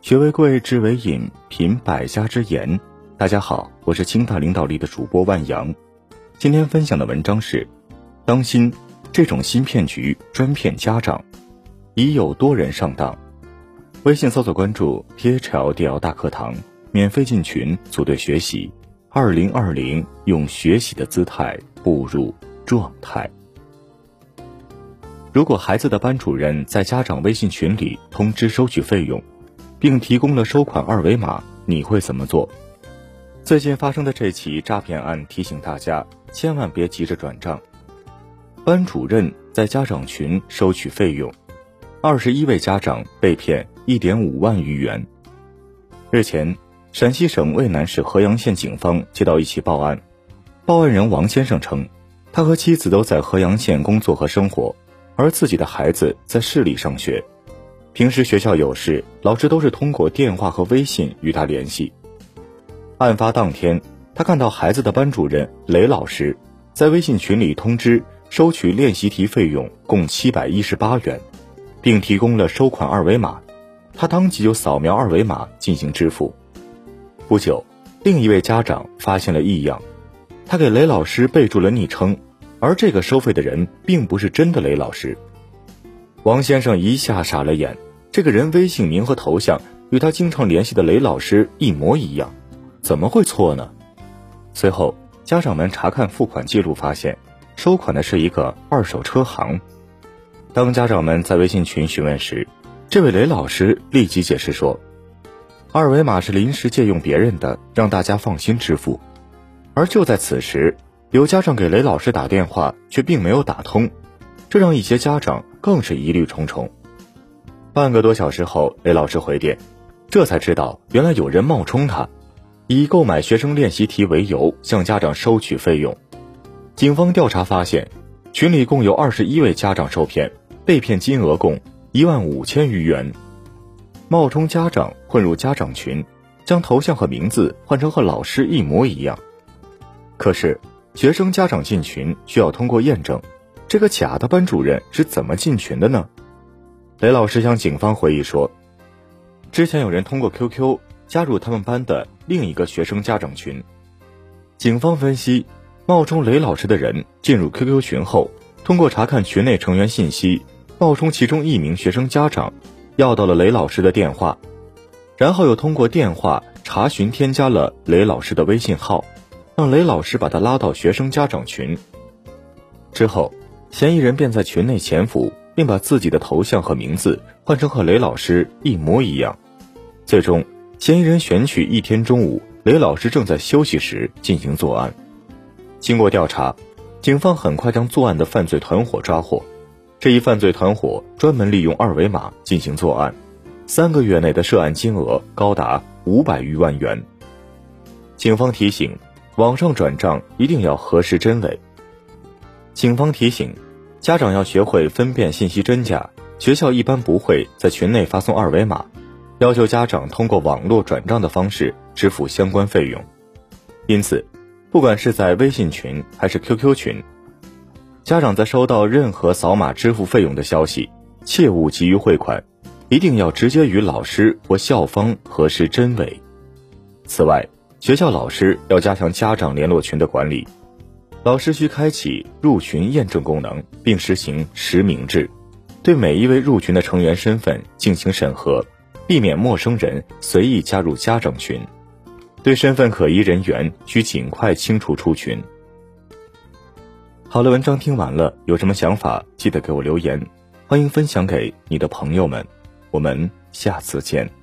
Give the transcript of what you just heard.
学为贵，知为引，品百家之言。大家好，我是清大领导力的主播万阳。今天分享的文章是：当心这种新骗局专骗家长，已有多人上当。微信搜索关注 “THLDL 大课堂”，免费进群组队学习。二零二零，用学习的姿态步入状态。如果孩子的班主任在家长微信群里通知收取费用，并提供了收款二维码，你会怎么做？最近发生的这起诈骗案提醒大家，千万别急着转账。班主任在家长群收取费用，二十一位家长被骗一点五万余元。日前，陕西省渭南市合阳县警方接到一起报案，报案人王先生称，他和妻子都在合阳县工作和生活，而自己的孩子在市里上学。平时学校有事，老师都是通过电话和微信与他联系。案发当天，他看到孩子的班主任雷老师在微信群里通知收取练习题费用共七百一十八元，并提供了收款二维码，他当即就扫描二维码进行支付。不久，另一位家长发现了异样，他给雷老师备注了昵称，而这个收费的人并不是真的雷老师。王先生一下傻了眼。这个人微信名和头像与他经常联系的雷老师一模一样，怎么会错呢？随后，家长们查看付款记录，发现收款的是一个二手车行。当家长们在微信群询问时，这位雷老师立即解释说：“二维码是临时借用别人的，让大家放心支付。”而就在此时，有家长给雷老师打电话，却并没有打通，这让一些家长更是疑虑重重。半个多小时后，雷老师回电，这才知道原来有人冒充他，以购买学生练习题为由向家长收取费用。警方调查发现，群里共有二十一位家长受骗，被骗金额共一万五千余元。冒充家长混入家长群，将头像和名字换成和老师一模一样。可是，学生家长进群需要通过验证，这个假的班主任是怎么进群的呢？雷老师向警方回忆说，之前有人通过 QQ 加入他们班的另一个学生家长群。警方分析，冒充雷老师的人进入 QQ 群后，通过查看群内成员信息，冒充其中一名学生家长，要到了雷老师的电话，然后又通过电话查询添加了雷老师的微信号，让雷老师把他拉到学生家长群。之后，嫌疑人便在群内潜伏。并把自己的头像和名字换成和雷老师一模一样，最终，嫌疑人选取一天中午雷老师正在休息时进行作案。经过调查，警方很快将作案的犯罪团伙抓获。这一犯罪团伙专门利用二维码进行作案，三个月内的涉案金额高达五百余万元。警方提醒：网上转账一定要核实真伪。警方提醒。家长要学会分辨信息真假，学校一般不会在群内发送二维码，要求家长通过网络转账的方式支付相关费用。因此，不管是在微信群还是 QQ 群，家长在收到任何扫码支付费用的消息，切勿急于汇款，一定要直接与老师或校方核实真伪。此外，学校老师要加强家长联络群的管理。老师需开启入群验证功能，并实行实名制，对每一位入群的成员身份进行审核，避免陌生人随意加入家长群。对身份可疑人员需尽快清除出群。好了，文章听完了，有什么想法记得给我留言，欢迎分享给你的朋友们。我们下次见。